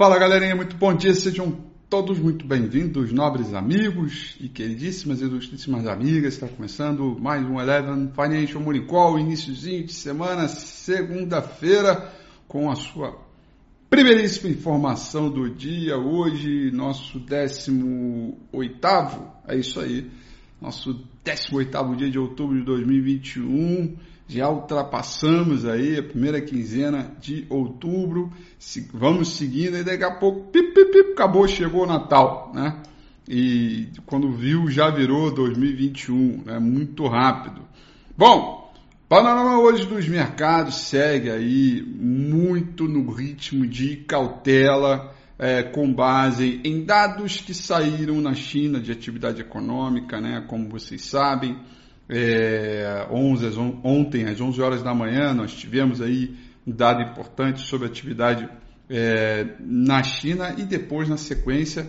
Fala galerinha, muito bom dia, sejam todos muito bem-vindos, nobres amigos e queridíssimas e ilustríssimas amigas. Está começando mais um Eleven Financial Morning Call, iníciozinho de semana, segunda-feira, com a sua primeiríssima informação do dia. Hoje, nosso 18 é isso aí, nosso 18 dia de outubro de 2021 já ultrapassamos aí a primeira quinzena de outubro, vamos seguindo e daqui a pouco, pip, pip, pip, acabou, chegou o Natal, né? E quando viu, já virou 2021, né? Muito rápido. Bom, panorama hoje dos mercados segue aí muito no ritmo de cautela, é, com base em dados que saíram na China de atividade econômica, né? Como vocês sabem, é, 11, ontem, às 11 horas da manhã, nós tivemos aí um dado importante sobre atividade é, na China e depois, na sequência,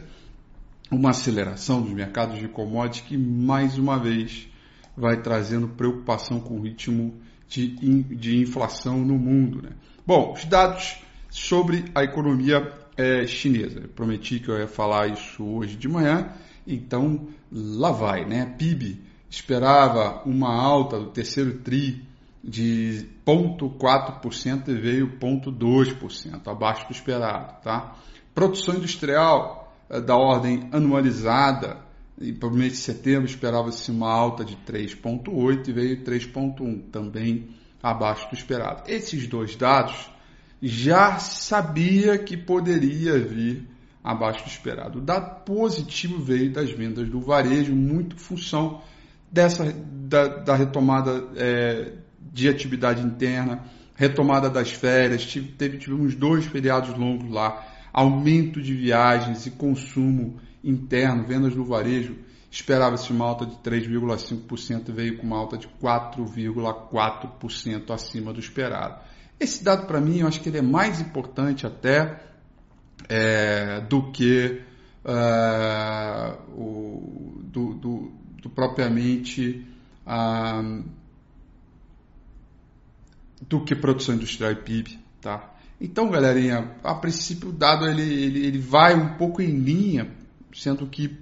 uma aceleração dos mercados de commodities que, mais uma vez, vai trazendo preocupação com o ritmo de, de inflação no mundo. Né? Bom, os dados sobre a economia é, chinesa. Eu prometi que eu ia falar isso hoje de manhã, então lá vai, né? PIB esperava uma alta do terceiro TRI de 0,4% e veio 0,2%, abaixo do esperado. Tá? Produção industrial eh, da ordem anualizada, e para o mês de setembro esperava-se uma alta de 3,8% e veio 3,1%, também abaixo do esperado. Esses dois dados já sabia que poderia vir abaixo do esperado. O dado positivo veio das vendas do varejo, muito função dessa da, da retomada é, de atividade interna, retomada das férias, tive, teve, tivemos dois feriados longos lá, aumento de viagens e consumo interno, vendas no varejo, esperava-se uma alta de 3,5%, veio com uma alta de 4,4% acima do esperado. Esse dado para mim, eu acho que ele é mais importante até é, do que do propriamente do que produção industrial e PIB, tá? Então, galerinha, a princípio o dado ele, ele, ele vai um pouco em linha, sendo que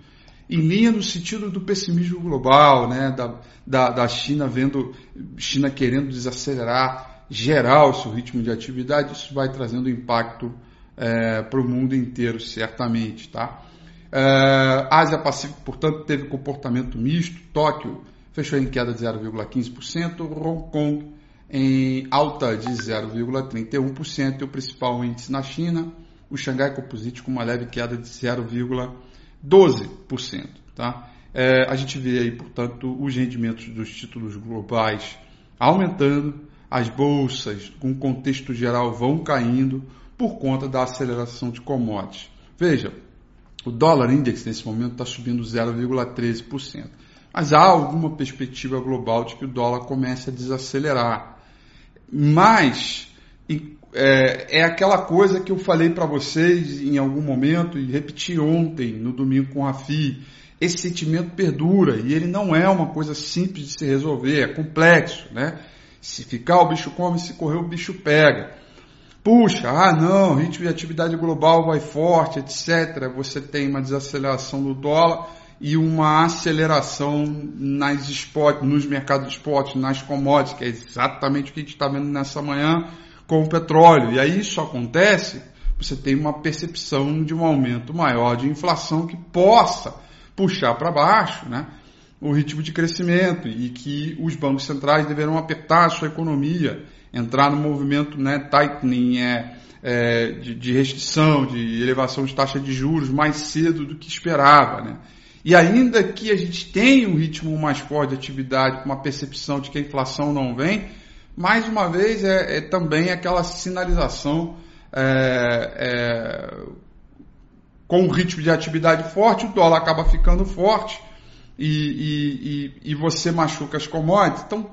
em linha no sentido do pessimismo global, né? da, da, da China vendo, China querendo desacelerar geral seu ritmo de atividade, isso vai trazendo impacto é, para o mundo inteiro, certamente, tá? Uh, Ásia Pacífico, portanto, teve comportamento misto. Tóquio fechou em queda de 0,15%, Hong Kong em alta de 0,31% e o principal índice na China, o Xangai Composite com uma leve queda de 0,12%. Tá? É, a gente vê aí, portanto, os rendimentos dos títulos globais aumentando, as bolsas, com contexto geral, vão caindo por conta da aceleração de commodities. Veja, o dólar index nesse momento está subindo 0,13%. Mas há alguma perspectiva global de que o dólar comece a desacelerar. Mas é, é aquela coisa que eu falei para vocês em algum momento e repeti ontem, no domingo com a FI. Esse sentimento perdura e ele não é uma coisa simples de se resolver, é complexo, né? Se ficar o bicho come, se correr o bicho pega puxa, ah não, ritmo de atividade global vai forte, etc. Você tem uma desaceleração do dólar e uma aceleração nas spot, nos mercados de spot, nas commodities, que é exatamente o que a gente está vendo nessa manhã com o petróleo. E aí isso acontece, você tem uma percepção de um aumento maior de inflação que possa puxar para baixo, né? o ritmo de crescimento e que os bancos centrais deverão apertar a sua economia entrar no movimento né, tightening, é, é, de, de, restrição, de elevação de taxa de juros mais cedo do que esperava. Né? E ainda que a gente tenha um ritmo mais forte de atividade, com uma percepção de que a inflação não vem, mais uma vez é, é também aquela sinalização é, é, com o ritmo de atividade forte, o dólar acaba ficando forte e, e, e, e você machuca as commodities. Então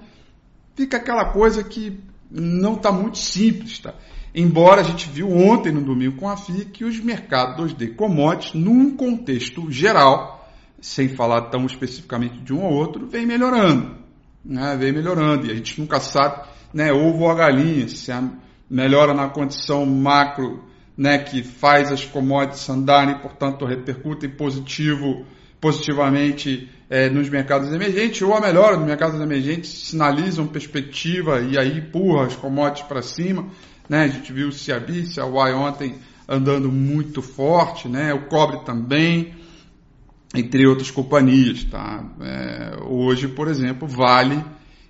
fica aquela coisa que não está muito simples, tá? Embora a gente viu ontem no domingo com a FI que os mercados 2D commodities, num contexto geral, sem falar tão especificamente de um ou outro, vem melhorando, né? Vem melhorando e a gente nunca sabe, né? Ovo ou a galinha, se a melhora na condição macro né, que faz as commodities andarem, portanto repercutem positivo, positivamente é, nos mercados emergentes, ou a melhor, nos mercados emergentes sinalizam perspectiva e aí empurra as commodities para cima. Né? A gente viu o Ciabi, Huawei ontem andando muito forte, né? o cobre também, entre outras companhias. Tá? É, hoje, por exemplo, Vale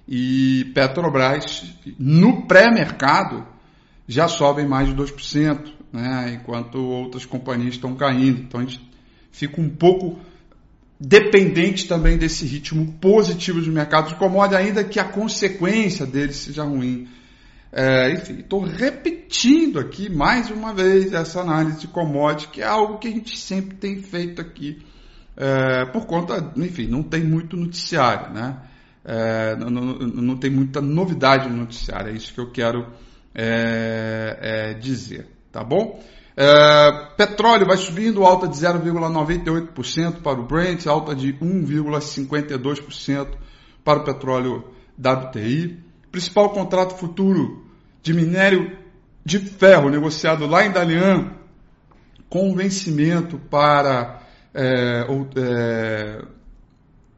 e Petrobras, no pré-mercado, já sobem mais de 2%, né? enquanto outras companhias estão caindo. Então a gente fica um pouco dependente também desse ritmo positivo dos mercados de commodities, ainda que a consequência dele seja ruim. É, enfim, estou repetindo aqui mais uma vez essa análise de commodities, que é algo que a gente sempre tem feito aqui, é, por conta, enfim, não tem muito noticiário, né? É, não, não, não, tem muita novidade no noticiário, é isso que eu quero é, é, dizer, tá bom? É, petróleo vai subindo, alta de 0,98% para o Brent, alta de 1,52% para o petróleo WTI. Principal contrato futuro de minério de ferro negociado lá em Dalian, com vencimento para é, é,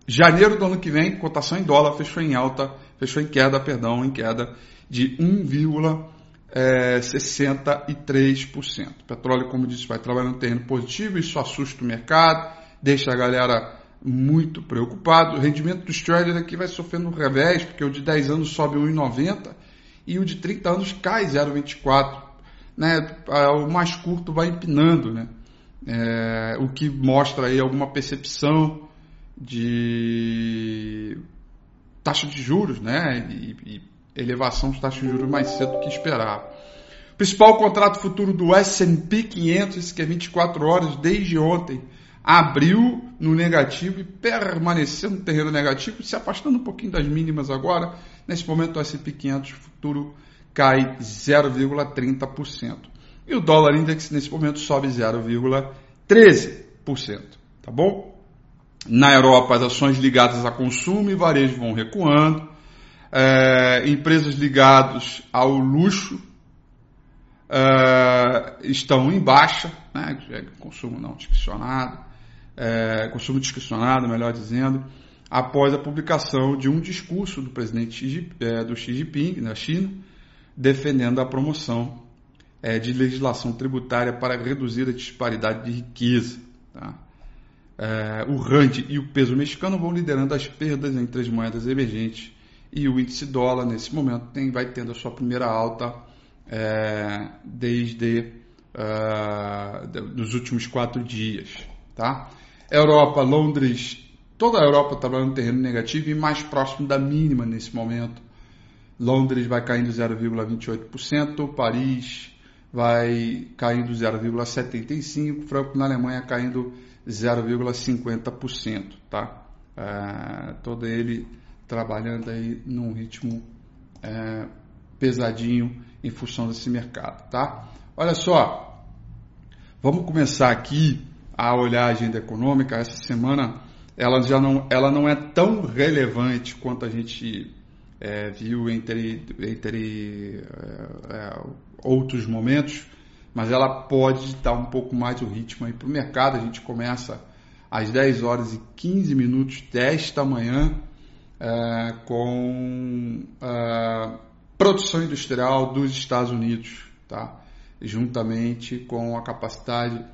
janeiro do ano que vem, cotação em dólar fechou em alta, fechou em queda, perdão, em queda de 1,52% é, 63%. O petróleo, como disse, vai trabalhando no terreno positivo, isso assusta o mercado, deixa a galera muito preocupada. O rendimento dos traders aqui vai sofrendo um revés, porque o de 10 anos sobe 1,90 e o de 30 anos cai 0,24. Né? O mais curto vai empinando, né? É, o que mostra aí alguma percepção de taxa de juros, né? E, e elevação de taxa de juros mais cedo do que esperava. Principal contrato futuro do S&P 500, que é 24 horas desde ontem, abriu no negativo e permaneceu no terreno negativo, se afastando um pouquinho das mínimas agora. Nesse momento o S&P 500 futuro cai 0,30%. E o dólar index nesse momento sobe 0,13%, tá bom? Na Europa, as ações ligadas a consumo e varejo vão recuando é, empresas ligadas ao luxo é, estão em baixa, né, é consumo não discricionado, é, consumo discricionado, melhor dizendo, após a publicação de um discurso do presidente Xi, é, do Xi Jinping na China, defendendo a promoção é, de legislação tributária para reduzir a disparidade de riqueza. Tá? É, o RAND e o peso mexicano vão liderando as perdas entre as moedas emergentes e o índice dólar nesse momento tem, vai tendo a sua primeira alta é, desde uh, dos últimos quatro dias, tá? Europa, Londres, toda a Europa trabalhando tá em terreno negativo e mais próximo da mínima nesse momento. Londres vai caindo 0,28%, Paris vai caindo 0,75%, Franco na Alemanha caindo 0,50%, tá? Uh, todo ele trabalhando aí num ritmo é, pesadinho em função desse mercado, tá? Olha só, vamos começar aqui a olhar a agenda econômica. Essa semana ela já não, ela não é tão relevante quanto a gente é, viu entre, entre é, é outros momentos, mas ela pode dar um pouco mais o ritmo aí para o mercado. A gente começa às 10 horas e 15 minutos desta manhã é, com a é, produção industrial dos Estados Unidos, tá? juntamente com a capacidade,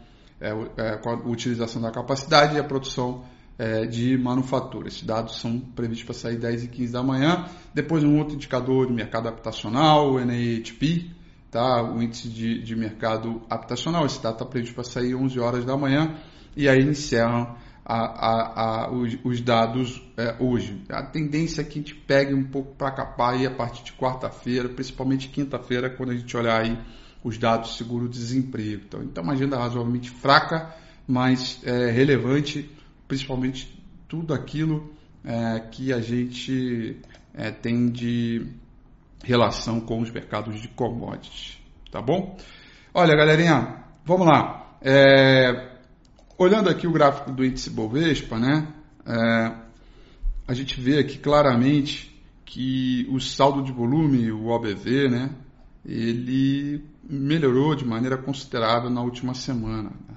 é, é, com a utilização da capacidade e a produção é, de manufatura. Esses dados são previstos para sair 10 e 15 da manhã. Depois um outro indicador de mercado habitacional, o NAHP, tá? o índice de, de mercado habitacional. Esse dado está previsto para sair 11 horas da manhã. E aí encerram a, a, os, os, dados é, hoje. A tendência é que a gente pegue um pouco para capar aí a partir de quarta-feira, principalmente quinta-feira, quando a gente olhar aí os dados seguro-desemprego. Então, então, uma agenda razoavelmente fraca, mas é, relevante, principalmente tudo aquilo é, que a gente é, tem de relação com os mercados de commodities. Tá bom? Olha, galerinha, vamos lá. É, Olhando aqui o gráfico do índice Bovespa, né, é, a gente vê aqui claramente que o saldo de volume, o OBV, né, ele melhorou de maneira considerável na última semana. Né?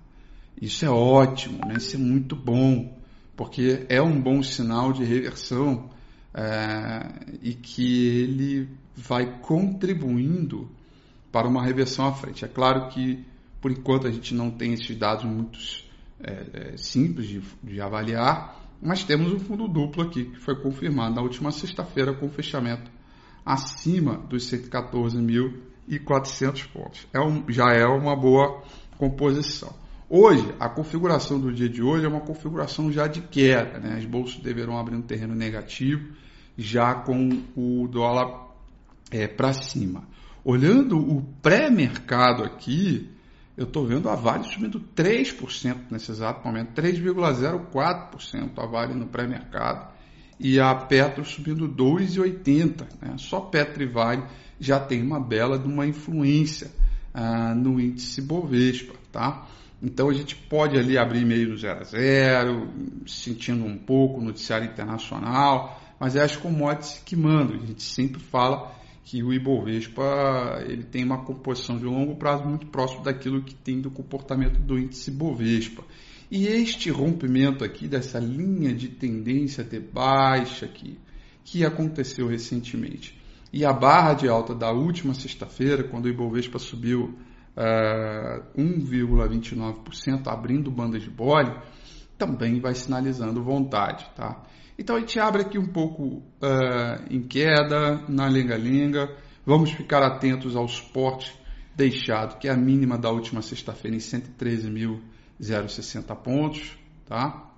Isso é ótimo, né? isso é muito bom, porque é um bom sinal de reversão é, e que ele vai contribuindo para uma reversão à frente. É claro que, por enquanto, a gente não tem esses dados muito é, é, simples de, de avaliar, mas temos um fundo duplo aqui, que foi confirmado na última sexta-feira com fechamento acima dos 114.400 pontos. É um, já é uma boa composição. Hoje, a configuração do dia de hoje é uma configuração já de queda. Né? As bolsas deverão abrir um terreno negativo, já com o dólar é, para cima. Olhando o pré-mercado aqui, eu estou vendo a Vale subindo 3% nesse exato momento, 3,04% a Vale no pré-mercado e a Petro subindo 2,80%. Né? Só Petro e Vale já tem uma bela de uma influência ah, no índice Bovespa. Tá? Então a gente pode ali abrir meio no 0 a 0, sentindo um pouco noticiário internacional, mas é as commodities que mandam. A gente sempre fala que o Ibovespa ele tem uma composição de longo prazo muito próximo daquilo que tem do comportamento do índice Bovespa. E este rompimento aqui dessa linha de tendência de baixa aqui, que aconteceu recentemente, e a barra de alta da última sexta-feira, quando o Ibovespa subiu uh, 1,29%, abrindo bandas de bole, também vai sinalizando vontade. Tá? Então a gente abre aqui um pouco uh, em queda, na lenga-lenga, vamos ficar atentos ao suporte deixado, que é a mínima da última sexta-feira em 113 mil 0,60 pontos, tá?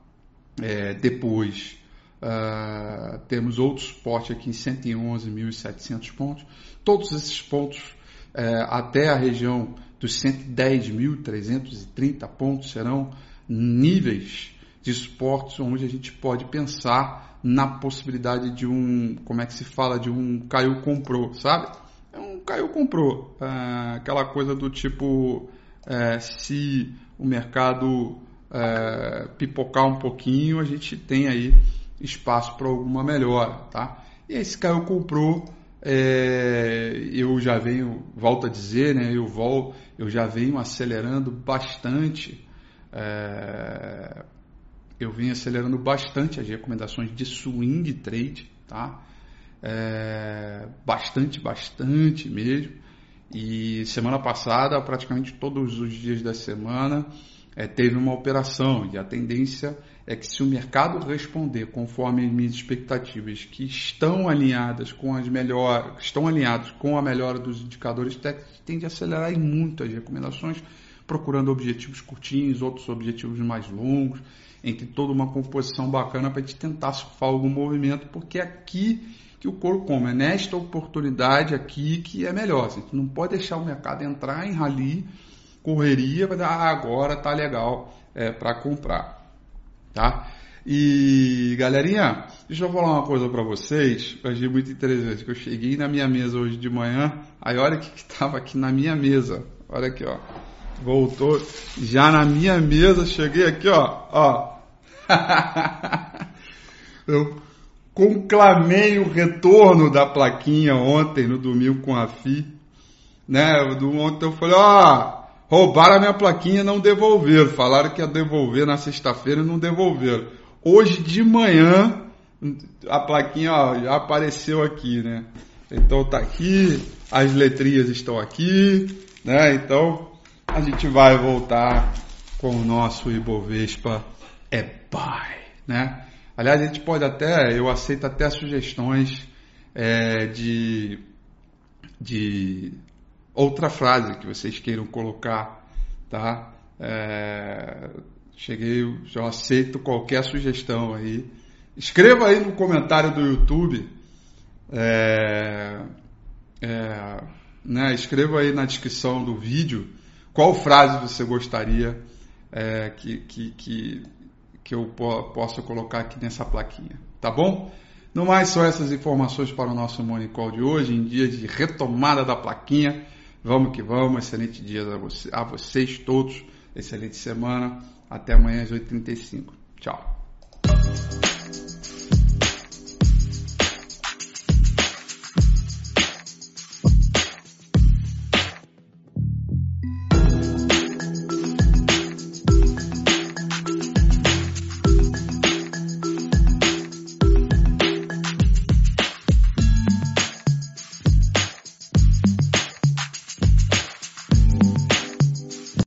É, depois uh, temos outro suporte aqui em 111.700 pontos. Todos esses pontos é, até a região dos 110.330 pontos serão níveis de suportes onde a gente pode pensar na possibilidade de um, como é que se fala, de um caiu comprou, sabe? É um caiu comprou, é, aquela coisa do tipo é, se o mercado é, pipocar um pouquinho, a gente tem aí espaço para alguma melhora, tá? E esse Caio comprou, eu já venho, volto a dizer, né? Eu vou, eu já venho acelerando bastante, é, eu venho acelerando bastante as recomendações de swing trade, tá? É, bastante, bastante mesmo. E semana passada, praticamente todos os dias da semana, é, teve uma operação. E a tendência é que se o mercado responder conforme as minhas expectativas, que estão alinhadas com as melhores, estão alinhados com a melhora dos indicadores técnicos, tende a acelerar muito as recomendações, procurando objetivos curtinhos, outros objetivos mais longos, entre toda uma composição bacana para a gente tentar surfar algum movimento, porque aqui que o couro come. É nesta oportunidade aqui que é melhor. A gente não pode deixar o mercado entrar em rally, correria, para dar ah, agora tá legal é, para comprar. Tá? E galerinha, deixa eu falar uma coisa para vocês, eu achei muito interessante, que eu cheguei na minha mesa hoje de manhã, aí olha o que estava aqui na minha mesa, olha aqui ó, voltou, já na minha mesa, cheguei aqui ó, ó, eu conclamei o retorno da plaquinha ontem, no domingo com a FI. Né? Do ontem eu falei, ó, roubaram a minha plaquinha não devolveram. Falaram que ia devolver na sexta-feira e não devolveram. Hoje de manhã, a plaquinha ó, já apareceu aqui, né? Então tá aqui, as letrinhas estão aqui, né? Então a gente vai voltar com o nosso Ibovespa é buy, né? Aliás, a gente pode até, eu aceito até sugestões é, de, de outra frase que vocês queiram colocar, tá? É, cheguei, já aceito qualquer sugestão aí. Escreva aí no comentário do YouTube, é, é, né, escreva aí na descrição do vídeo qual frase você gostaria é, que, que, que que eu posso colocar aqui nessa plaquinha, tá bom? No mais, só essas informações para o nosso Morning Call de hoje, em dia de retomada da plaquinha. Vamos que vamos, excelente dia a, você, a vocês todos, excelente semana. Até amanhã às 8h35. Tchau.